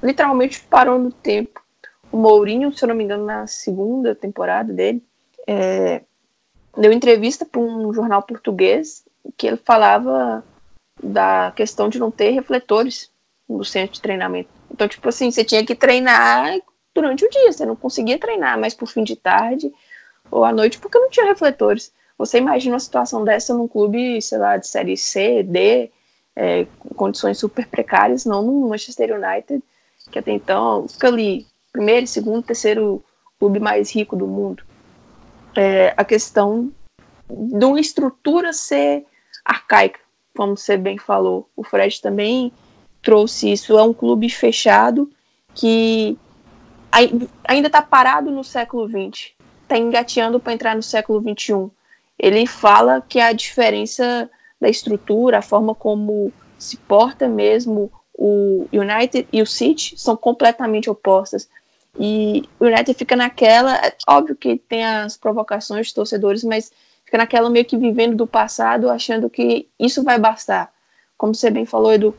literalmente parou no tempo. O Mourinho, se eu não me engano, na segunda temporada dele, é, deu entrevista para um jornal português que ele falava da questão de não ter refletores no centro de treinamento. Então, tipo assim, você tinha que treinar durante o dia, você não conseguia treinar, mas por fim de tarde ou à noite porque não tinha refletores. Você imagina uma situação dessa num clube, sei lá, de série C, D, é, condições super precárias, não no Manchester United, que até então fica ali, primeiro, segundo, terceiro clube mais rico do mundo. É, a questão de uma estrutura ser arcaica, como você bem falou. O Fred também trouxe isso. É um clube fechado que ainda está parado no século XX está engateando para entrar no século XXI. Ele fala que a diferença da estrutura, a forma como se porta mesmo o United e o City são completamente opostas. E o United fica naquela, é óbvio que tem as provocações de torcedores, mas fica naquela meio que vivendo do passado, achando que isso vai bastar. Como você bem falou, Edu,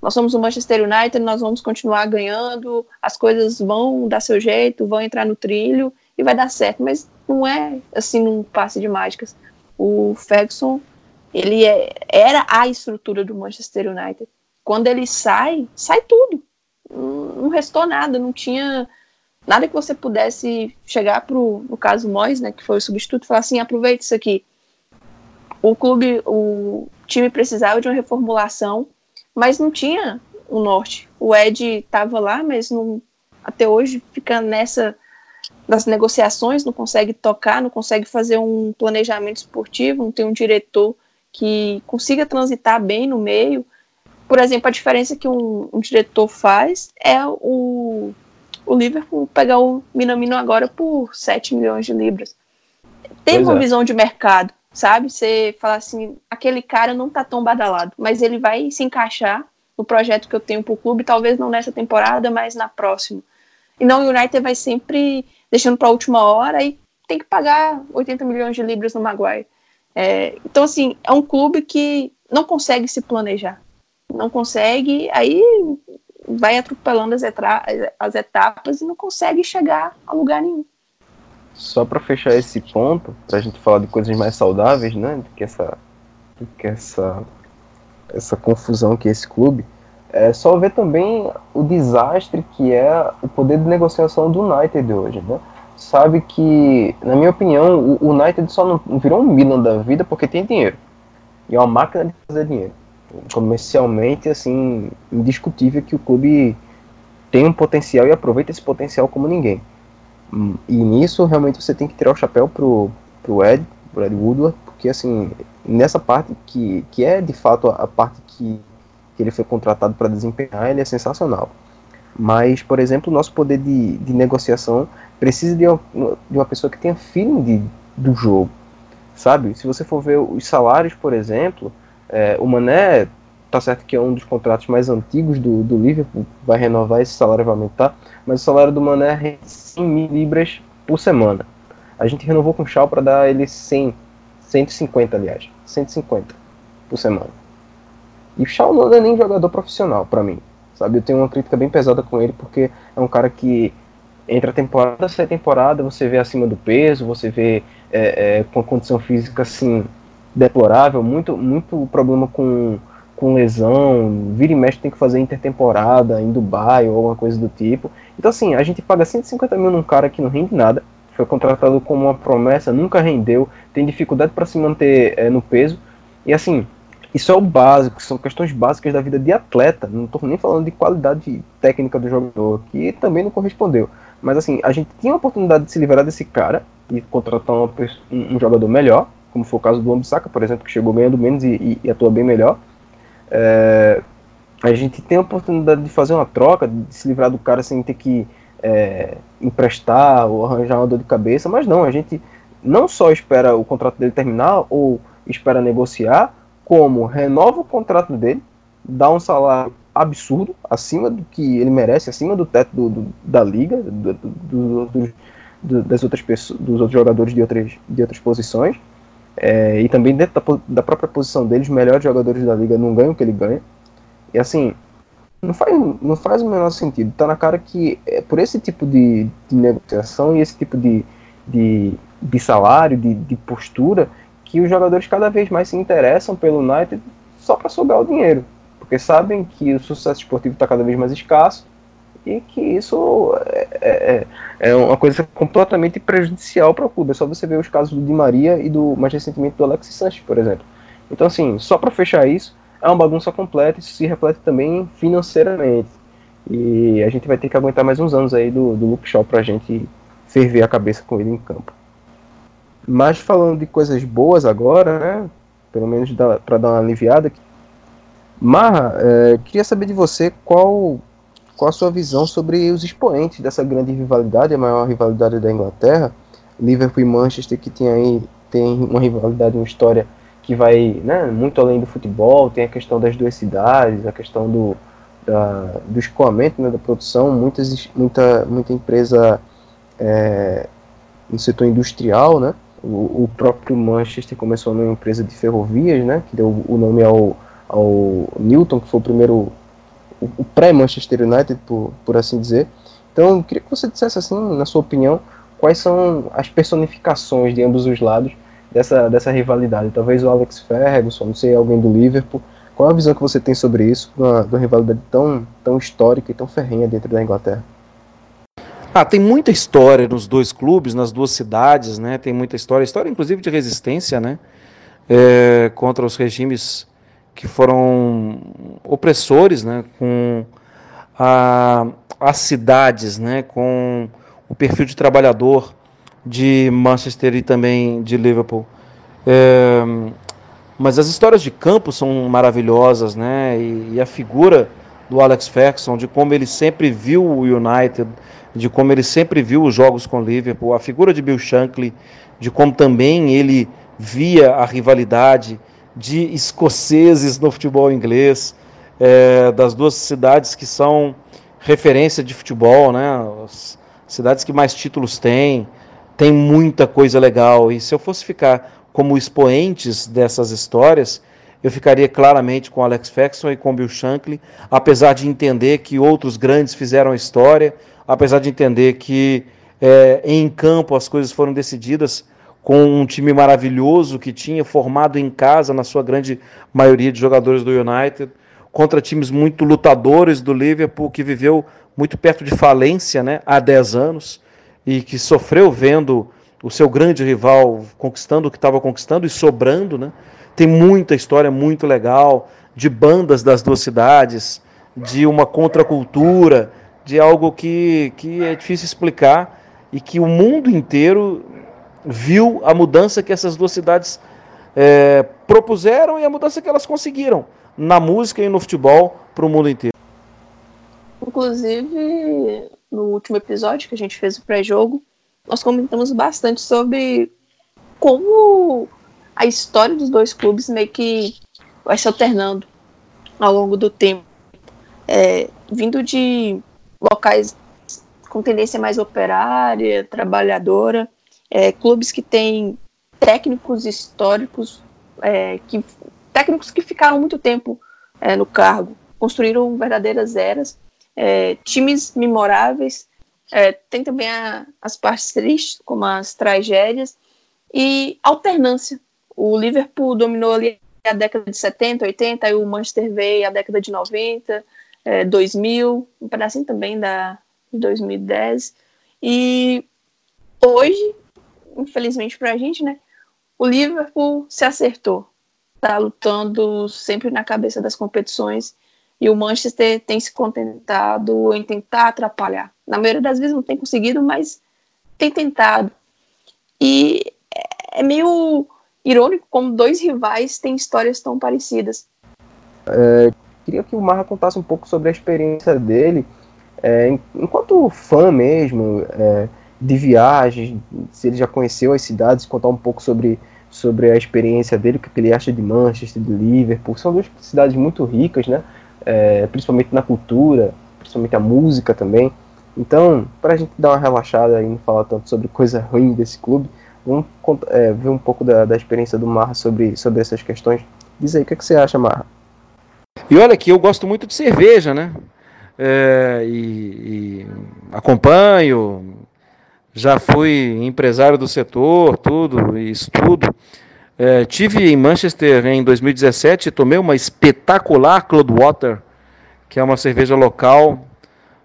nós somos o Manchester United, nós vamos continuar ganhando, as coisas vão dar seu jeito, vão entrar no trilho, e vai dar certo, mas não é assim num passe de mágicas. O Ferguson, ele é, era a estrutura do Manchester United. Quando ele sai, sai tudo. Não, restou nada, não tinha nada que você pudesse chegar pro, no caso Mois, né, que foi o substituto, e falar assim, aproveita isso aqui. O clube, o time precisava de uma reformulação, mas não tinha o norte. O Ed estava lá, mas não, até hoje fica nessa das negociações, não consegue tocar, não consegue fazer um planejamento esportivo, não tem um diretor que consiga transitar bem no meio. Por exemplo, a diferença que um, um diretor faz é o, o Liverpool pegar o Minamino agora por 7 milhões de libras. Tem pois uma é. visão de mercado, sabe? Você fala assim, aquele cara não tá tão badalado, mas ele vai se encaixar no projeto que eu tenho para o clube, talvez não nessa temporada, mas na próxima. E não, o United vai sempre deixando para a última hora e tem que pagar 80 milhões de libras no Maguire. É, então, assim, é um clube que não consegue se planejar. Não consegue, aí vai atropelando as, as etapas e não consegue chegar a lugar nenhum. Só para fechar esse ponto, para a gente falar de coisas mais saudáveis, né, do que essa, que essa, essa confusão que é esse clube, é só ver também o desastre que é o poder de negociação do United hoje, né? Sabe que, na minha opinião, o United só não virou um Milan da vida porque tem dinheiro. E é uma máquina de fazer dinheiro. Comercialmente, assim, indiscutível que o clube tem um potencial e aproveita esse potencial como ninguém. E nisso, realmente, você tem que tirar o chapéu pro, pro Ed, pro Ed Woodward, porque, assim, nessa parte que, que é, de fato, a parte que que ele foi contratado para desempenhar, ele é sensacional. Mas, por exemplo, o nosso poder de, de negociação precisa de uma, de uma pessoa que tenha feeling de, do jogo, sabe? Se você for ver os salários, por exemplo, é, o Mané, tá certo que é um dos contratos mais antigos do, do Liverpool, vai renovar, esse salário vai aumentar, mas o salário do Mané é 100 mil libras por semana. A gente renovou com o Shaw para dar ele 100, 150, aliás, 150 por semana. E o Shaw não é nem jogador profissional para mim, sabe? Eu tenho uma crítica bem pesada com ele porque é um cara que entre a temporada a temporada você vê acima do peso, você vê é, é, com condição física assim deplorável, muito, muito problema com, com lesão, vira e mexe tem que fazer intertemporada em Dubai ou alguma coisa do tipo. Então assim, a gente paga 150 mil num cara que não rende nada, foi contratado como uma promessa, nunca rendeu, tem dificuldade para se manter é, no peso, e assim, isso é o básico, são questões básicas da vida de atleta, não estou nem falando de qualidade técnica do jogador, que também não correspondeu. Mas assim, a gente tinha a oportunidade de se livrar desse cara e contratar uma, um, jogador melhor, como foi o caso do Ambissaca, por exemplo, que chegou ganhando menos e, e, e atua bem melhor. É, a gente tem a oportunidade de fazer uma troca, de se livrar do cara sem ter que é, emprestar ou arranjar uma dor de cabeça, mas não, a gente não só espera o contrato dele terminar ou espera negociar, como renova o contrato dele, dá um salário absurdo, acima do que ele merece, acima do teto do, do, da liga, do, das outras pessoas, dos outros jogadores de outras, de outras posições. É, e também dentro da, da, própria posição dele, os melhores jogadores da liga não ganham o que ele ganha. E assim, não faz, não faz o menor sentido. Tá na cara que é por esse tipo de, de negociação e esse tipo de, de, de salário, de, de postura, que os jogadores cada vez mais se interessam pelo United só para sugar o dinheiro porque sabem que o sucesso esportivo está cada vez mais escasso e que isso é, é, é, uma coisa completamente prejudicial para o clube. É só você ver os casos do Di Maria e do mais recentemente do Alexis Sanches, por exemplo. Então, assim, só para fechar isso, é uma bagunça completa isso se reflete também financeiramente. E a gente vai ter que aguentar mais uns anos aí do, do Luke Shaw para a gente ferver a cabeça com ele em campo. Mas falando de coisas boas agora, né? Pelo menos para dar uma aliviada, Marra, é, queria saber de você qual, qual a sua visão sobre os expoentes dessa grande rivalidade, a maior rivalidade da Inglaterra, Liverpool e Manchester, que tem aí tem uma rivalidade, uma história que vai né, muito além do futebol, tem a questão das duas cidades, a questão do, da, do escoamento né, da produção, muitas, muita, muita empresa é, no setor industrial, né? O, próprio Manchester começou numa empresa de ferrovias, né? Que deu o nome ao ao Newton, que foi o primeiro, o, o pré-Manchester United, por, por assim dizer. Então, eu queria que você dissesse, assim, na sua opinião, quais são as personificações de ambos os lados dessa, dessa rivalidade. Talvez o Alex Ferguson, não sei, alguém do Liverpool. Qual a visão que você tem sobre isso, de uma rivalidade tão, tão histórica e tão ferrenha dentro da Inglaterra? Ah, tem muita história nos dois clubes, nas duas cidades, né? Tem muita história, história inclusive de resistência, né? É, contra os regimes que foram opressores, né, com a, as cidades, né, com o perfil de trabalhador de Manchester e também de Liverpool. É, mas as histórias de campo são maravilhosas, né, e, e a figura do Alex Ferguson, de como ele sempre viu o United, de como ele sempre viu os jogos com o Liverpool, a figura de Bill Shankly, de como também ele via a rivalidade de escoceses no futebol inglês, é, das duas cidades que são referência de futebol, né? As cidades que mais títulos têm, tem muita coisa legal. E se eu fosse ficar como expoentes dessas histórias, eu ficaria claramente com Alex Ferguson e com Bill Shankly, apesar de entender que outros grandes fizeram a história, apesar de entender que é, em campo as coisas foram decididas com um time maravilhoso que tinha formado em casa, na sua grande maioria de jogadores do United, contra times muito lutadores do Liverpool, que viveu muito perto de falência né, há 10 anos e que sofreu vendo o seu grande rival conquistando o que estava conquistando e sobrando. Né? Tem muita história muito legal de bandas das duas cidades, de uma contracultura, de algo que, que é difícil explicar e que o mundo inteiro viu a mudança que essas duas cidades é, propuseram e a mudança que elas conseguiram na música e no futebol para o mundo inteiro. Inclusive, no último episódio que a gente fez o pré-jogo, nós comentamos bastante sobre como a história dos dois clubes meio que vai se alternando ao longo do tempo. É, vindo de locais com tendência mais operária, trabalhadora, é, clubes que têm técnicos históricos, é, que, técnicos que ficaram muito tempo é, no cargo, construíram verdadeiras eras, é, times memoráveis, É, tem também a, as partes tristes, como as tragédias, e alternância. O Liverpool dominou ali a década de 70, 80, aí o Manchester veio a década de 90, é, 2000, um pedacinho também da de 2010. E hoje, infelizmente para a gente, né, o Liverpool se acertou. Está lutando sempre na cabeça das competições e o Manchester tem se contentado em tentar atrapalhar. Na maioria das vezes não tem conseguido, mas tem tentado. E é meio irônico como dois rivais têm histórias tão parecidas. É, queria que o Marra contasse um pouco sobre a experiência dele, é, enquanto fã mesmo, é, de viagens, se ele já conheceu as cidades, contar um pouco sobre, sobre a experiência dele, o que ele acha de Manchester, de Liverpool. São duas cidades muito ricas, né? É, principalmente na cultura, principalmente a música também. Então, para a gente dar uma relaxada e não falar tanto sobre coisa ruim desse clube, vamos é, ver um pouco da, da experiência do Marra sobre, sobre essas questões. Diz aí, o que, é que você acha, Marra? E olha que eu gosto muito de cerveja, né? É, e, e acompanho, já fui empresário do setor, tudo, e estudo. É, tive em Manchester em 2017, tomei uma espetacular Cloudwater, que é uma cerveja local.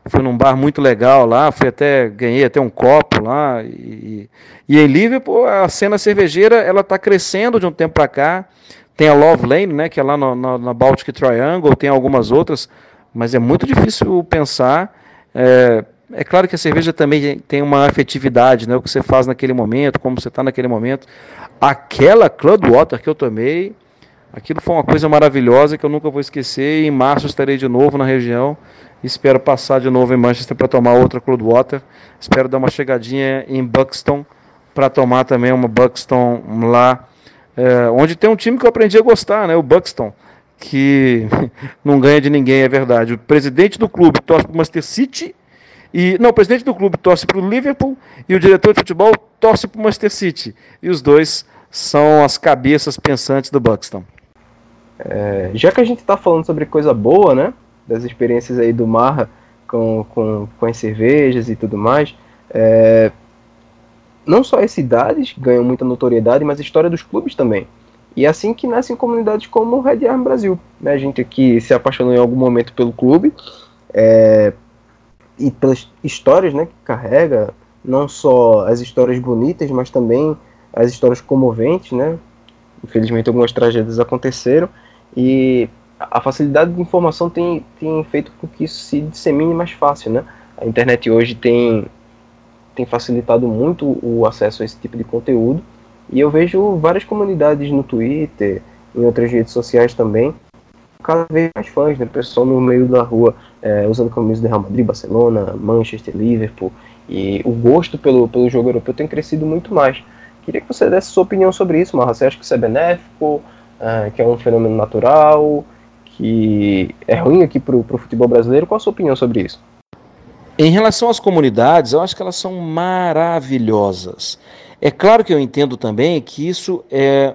Fui num bar muito legal lá, fui até ganhei até um copo lá. E, e em Liverpool a cena cervejeira ela está crescendo de um tempo para cá. Tem a Love Lane, né, que é lá no, no, na Baltic Triangle, tem algumas outras, mas é muito difícil pensar. É, é claro que a cerveja também tem uma afetividade, né? O que você faz naquele momento, como você está naquele momento. Aquela Cloudwater que eu tomei, aquilo foi uma coisa maravilhosa que eu nunca vou esquecer. Em março estarei de novo na região. Espero passar de novo em Manchester para tomar outra Cloudwater. Espero dar uma chegadinha em Buxton para tomar também uma Buxton lá, é, onde tem um time que eu aprendi a gostar, né? O Buxton que não ganha de ninguém, é verdade. O presidente do clube torce para o Manchester City e, não, o presidente do clube torce para o Liverpool e o diretor de futebol torce para o Manchester City. E os dois são as cabeças pensantes do Buxton. É, já que a gente está falando sobre coisa boa, né? Das experiências aí do Marra com, com, com as cervejas e tudo mais, é, não só as cidades ganham muita notoriedade, mas a história dos clubes também. E é assim que nascem comunidades como o Red Arm Brasil. Né? A gente aqui se apaixonou em algum momento pelo clube, é, e pelas histórias né, que carrega, não só as histórias bonitas, mas também as histórias comoventes, né? Infelizmente algumas tragédias aconteceram e a facilidade de informação tem, tem feito com que isso se dissemine mais fácil, né? A internet hoje tem, tem facilitado muito o acesso a esse tipo de conteúdo e eu vejo várias comunidades no Twitter, em outras redes sociais também, cada vez mais fãs, né? Pessoal no meio da rua é, usando camisas do Real Madrid, Barcelona, Manchester, Liverpool. E o gosto pelo, pelo jogo europeu tem crescido muito mais. Queria que você desse sua opinião sobre isso, Marra. Você acha que isso é benéfico, é, que é um fenômeno natural, que é ruim aqui para o futebol brasileiro? Qual a sua opinião sobre isso? Em relação às comunidades, eu acho que elas são maravilhosas. É claro que eu entendo também que isso é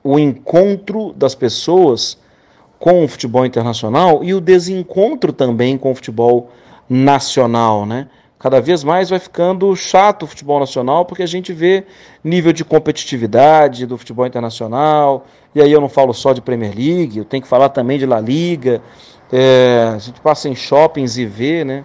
o encontro das pessoas com o futebol internacional e o desencontro também com o futebol nacional, né? Cada vez mais vai ficando chato o futebol nacional porque a gente vê nível de competitividade do futebol internacional, e aí eu não falo só de Premier League, eu tenho que falar também de La Liga. É, a gente passa em shoppings e vê, né?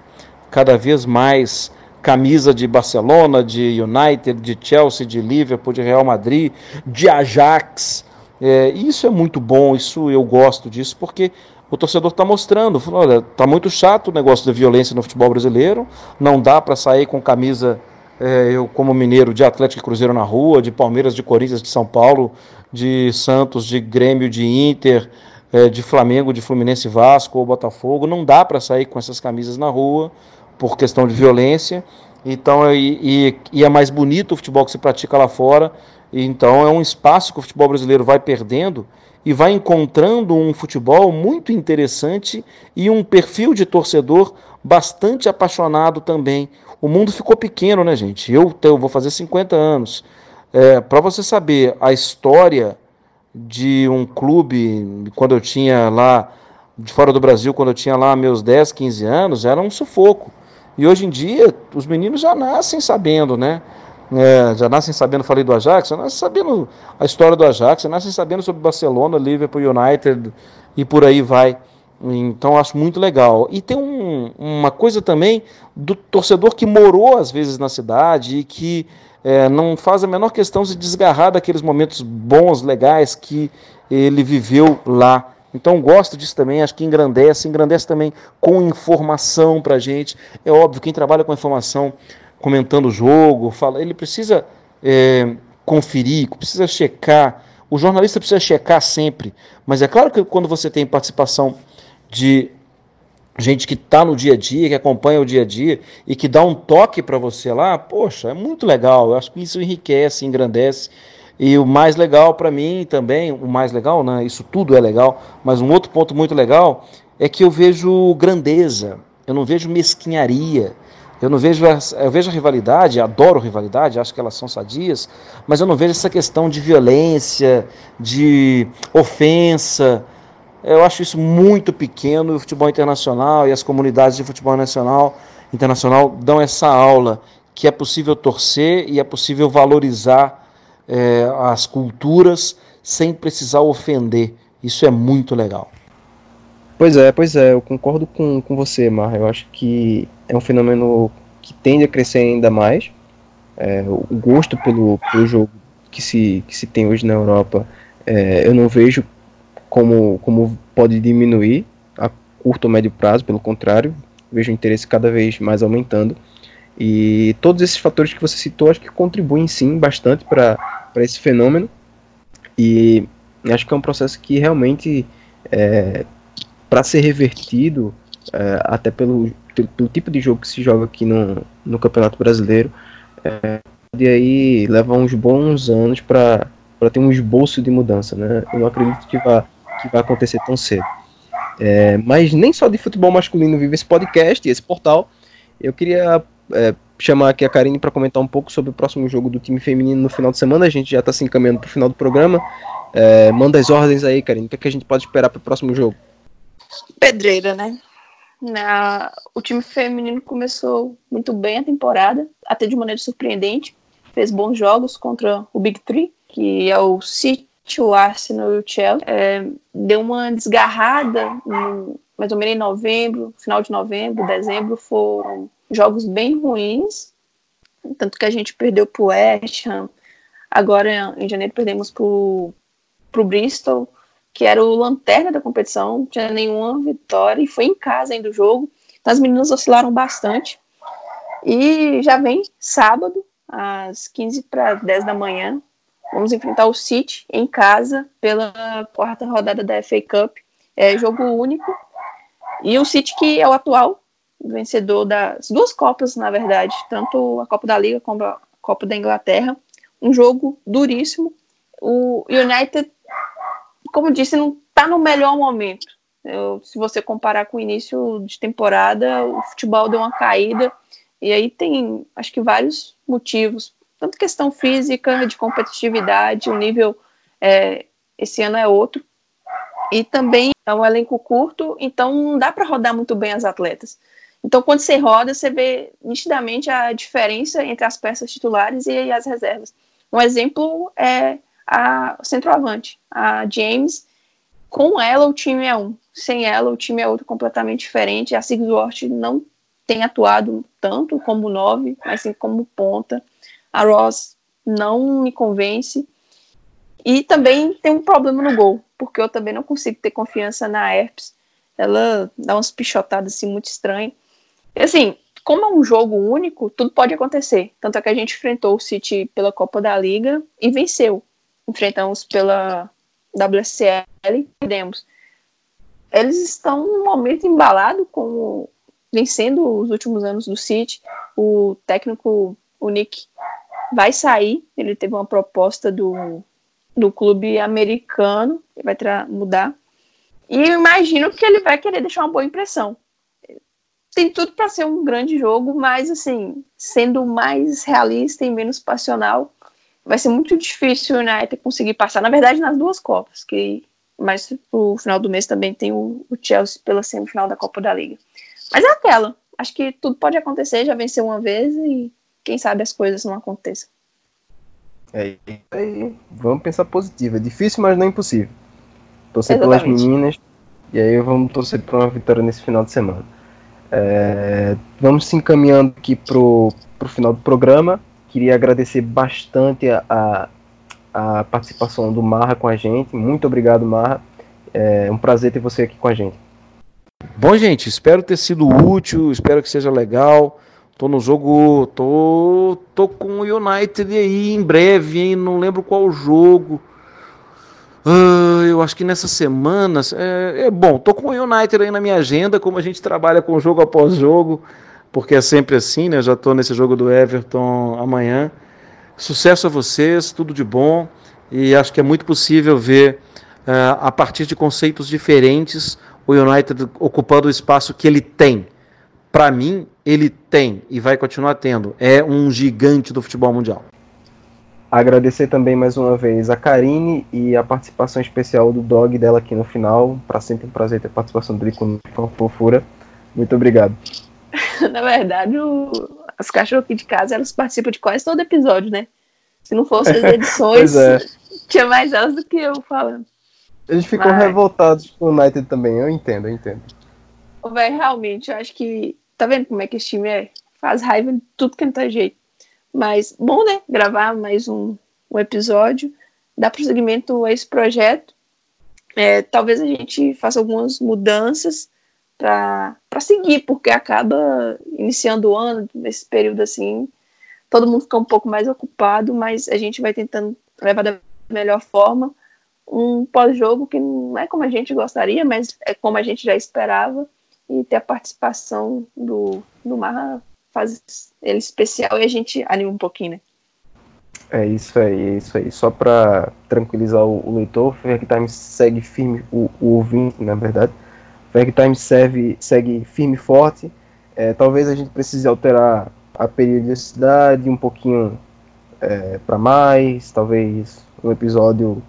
Cada vez mais camisa de Barcelona, de United, de Chelsea, de Liverpool, de Real Madrid, de Ajax. É, isso é muito bom, isso eu gosto disso, porque o torcedor está mostrando, olha, está muito chato o negócio da violência no futebol brasileiro, não dá para sair com camisa, é, eu como mineiro, de Atlético e Cruzeiro na rua, de Palmeiras, de Corinthians, de São Paulo, de Santos, de Grêmio, de Inter, é, de Flamengo, de Fluminense Vasco ou Botafogo, não dá para sair com essas camisas na rua por questão de violência, então e, e, e é mais bonito o futebol que se pratica lá fora, então é um espaço que o futebol brasileiro vai perdendo e vai encontrando um futebol muito interessante e um perfil de torcedor bastante apaixonado também. O mundo ficou pequeno, né, gente? Eu, eu vou fazer 50 anos. É, Para você saber a história de um clube, quando eu tinha lá, de fora do Brasil, quando eu tinha lá meus 10, 15 anos, era um sufoco. E hoje em dia, os meninos já nascem sabendo, né? É, já nascem sabendo, falei do Ajax, já nascem sabendo a história do Ajax, já nascem sabendo sobre Barcelona, Liverpool, United e por aí vai. Então acho muito legal. E tem um, uma coisa também do torcedor que morou às vezes na cidade e que é, não faz a menor questão de desgarrar daqueles momentos bons, legais que ele viveu lá. Então gosto disso também, acho que engrandece, engrandece também com informação para a gente. É óbvio, quem trabalha com informação, comentando o jogo, fala, ele precisa é, conferir, precisa checar. O jornalista precisa checar sempre, mas é claro que quando você tem participação de gente que está no dia a dia, que acompanha o dia a dia e que dá um toque para você lá, poxa, é muito legal. Eu acho que isso enriquece, engrandece. E o mais legal para mim também, o mais legal, né? Isso tudo é legal, mas um outro ponto muito legal é que eu vejo grandeza, eu não vejo mesquinharia. Eu não vejo, eu vejo a rivalidade, adoro rivalidade, acho que elas são sadias, mas eu não vejo essa questão de violência, de ofensa, eu acho isso muito pequeno e o futebol internacional e as comunidades de futebol nacional, internacional dão essa aula que é possível torcer e é possível valorizar é, as culturas sem precisar ofender. Isso é muito legal. Pois é, pois é, eu concordo com, com você, Mar. Eu acho que é um fenômeno que tende a crescer ainda mais. É, o gosto pelo, pelo jogo que se, que se tem hoje na Europa, é, eu não vejo como, como pode diminuir a curto ou médio prazo, pelo contrário, vejo o interesse cada vez mais aumentando. E todos esses fatores que você citou acho que contribuem sim bastante para esse fenômeno. E acho que é um processo que realmente, é, para ser revertido, é, até pelo, pelo tipo de jogo que se joga aqui no, no Campeonato Brasileiro, é, aí leva uns bons anos para ter um esboço de mudança. Né? Eu não acredito que vá que vai acontecer tão cedo. É, mas nem só de futebol masculino vive esse podcast esse portal. Eu queria é, chamar aqui a Karine para comentar um pouco sobre o próximo jogo do time feminino no final de semana. A gente já está se encaminhando para o final do programa. É, manda as ordens aí, Karine. O que, é que a gente pode esperar para o próximo jogo? Pedreira, né? Na, o time feminino começou muito bem a temporada, até de maneira surpreendente. Fez bons jogos contra o Big Three, que é o City, o Arsenal e o Chelsea, é, deu uma desgarrada, no, mais ou menos em novembro, final de novembro, dezembro, foram jogos bem ruins, tanto que a gente perdeu para o West Ham, agora em janeiro perdemos para o Bristol, que era o lanterna da competição, não tinha nenhuma vitória, e foi em casa ainda o jogo, então as meninas oscilaram bastante, e já vem sábado, às 15 para 10 da manhã, Vamos enfrentar o City em casa pela quarta rodada da FA Cup. É jogo único. E o City que é o atual vencedor das duas Copas, na verdade, tanto a Copa da Liga como a Copa da Inglaterra. Um jogo duríssimo. O United, como disse, não está no melhor momento. Eu, se você comparar com o início de temporada, o futebol deu uma caída. E aí tem, acho que, vários motivos tanto questão física, de competitividade, o nível é, esse ano é outro. E também é um elenco curto, então não dá para rodar muito bem as atletas. Então, quando você roda, você vê nitidamente a diferença entre as peças titulares e as reservas. Um exemplo é a centroavante, a James. Com ela, o time é um. Sem ela, o time é outro completamente diferente. A Sigsworth não tem atuado tanto como nove, mas sim como ponta. A Ross não me convence. E também tem um problema no gol, porque eu também não consigo ter confiança na Herpes. Ela dá umas pichotadas assim muito estranhas. Assim, como é um jogo único, tudo pode acontecer. Tanto é que a gente enfrentou o City pela Copa da Liga e venceu. Enfrentamos pela WSL e perdemos. Eles estão num momento embalado, como vencendo os últimos anos do City. O técnico, o Nick, vai sair. Ele teve uma proposta do, do clube americano, ele vai mudar. E eu imagino que ele vai querer deixar uma boa impressão. Tem tudo para ser um grande jogo, mas assim, sendo mais realista e menos passional, vai ser muito difícil o United conseguir passar. Na verdade, nas duas Copas, que mais pro final do mês também tem o, o Chelsea pela semifinal da Copa da Liga. Mas é aquela. acho que tudo pode acontecer, já venceu uma vez e quem sabe as coisas não aconteçam. É, aí, vamos pensar positivo. É difícil, mas não é impossível. Torcer Exatamente. pelas meninas e aí vamos torcer por uma vitória nesse final de semana. É, vamos se encaminhando aqui pro, pro final do programa. Queria agradecer bastante a, a, a participação do Marra com a gente. Muito obrigado, Marra. É um prazer ter você aqui com a gente. Bom, gente, espero ter sido útil, espero que seja legal. Tô no jogo, tô, tô com o United aí em breve, hein? Não lembro qual jogo. Uh, eu acho que nessas semanas. É, é, bom, tô com o United aí na minha agenda, como a gente trabalha com jogo após jogo, porque é sempre assim, né? já tô nesse jogo do Everton amanhã. Sucesso a vocês, tudo de bom. E acho que é muito possível ver, uh, a partir de conceitos diferentes, o United ocupando o espaço que ele tem para mim, ele tem e vai continuar tendo. É um gigante do futebol mundial. Agradecer também mais uma vez a Karine e a participação especial do dog dela aqui no final. Para sempre um prazer ter a participação dele com a fofura. Muito obrigado. Na verdade, o... as cachorros aqui de casa elas participam de quase todo episódio, né? Se não fossem as edições, é. tinha mais elas do que eu falando. Eles ficam Mas... revoltados com o United também, eu entendo, eu entendo. Véi, realmente, eu acho que Tá vendo como é que esse time é? Faz raiva de tudo que não tá jeito. Mas bom, né? Gravar mais um, um episódio, dar prosseguimento a esse projeto. É, talvez a gente faça algumas mudanças para seguir, porque acaba iniciando o ano, nesse período assim, todo mundo fica um pouco mais ocupado, mas a gente vai tentando levar da melhor forma um pós-jogo que não é como a gente gostaria, mas é como a gente já esperava e ter a participação do, do Marra faz ele especial e a gente anima um pouquinho, né? É isso aí, é isso aí. Só para tranquilizar o, o leitor, Time segue firme, o, o ouvinte, na verdade. O Ferg Time segue, segue firme e forte. É, talvez a gente precise alterar a periodicidade um pouquinho é, para mais, talvez um episódio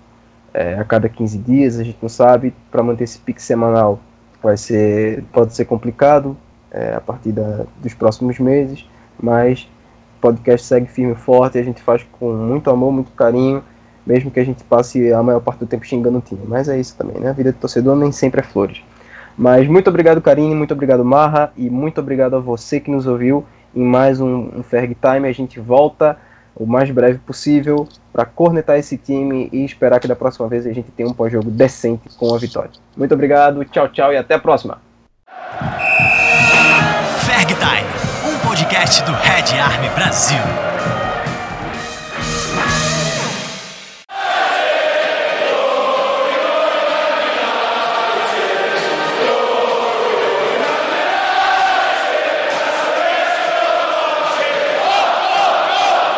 é, a cada 15 dias, a gente não sabe, para manter esse pique semanal vai ser pode ser complicado é, a partir da, dos próximos meses, mas o podcast segue firme e forte a gente faz com muito amor, muito carinho, mesmo que a gente passe a maior parte do tempo xingando o time. Mas é isso também, né? A vida de torcedor nem sempre é flores. Mas muito obrigado, Karine, muito obrigado, Marra, e muito obrigado a você que nos ouviu em mais um, um Ferg Time. A gente volta o mais breve possível para cornetar esse time e esperar que da próxima vez a gente tenha um pós-jogo decente com a vitória. Muito obrigado, tchau, tchau e até a próxima. Ferg Time, um podcast do Red Army Brasil.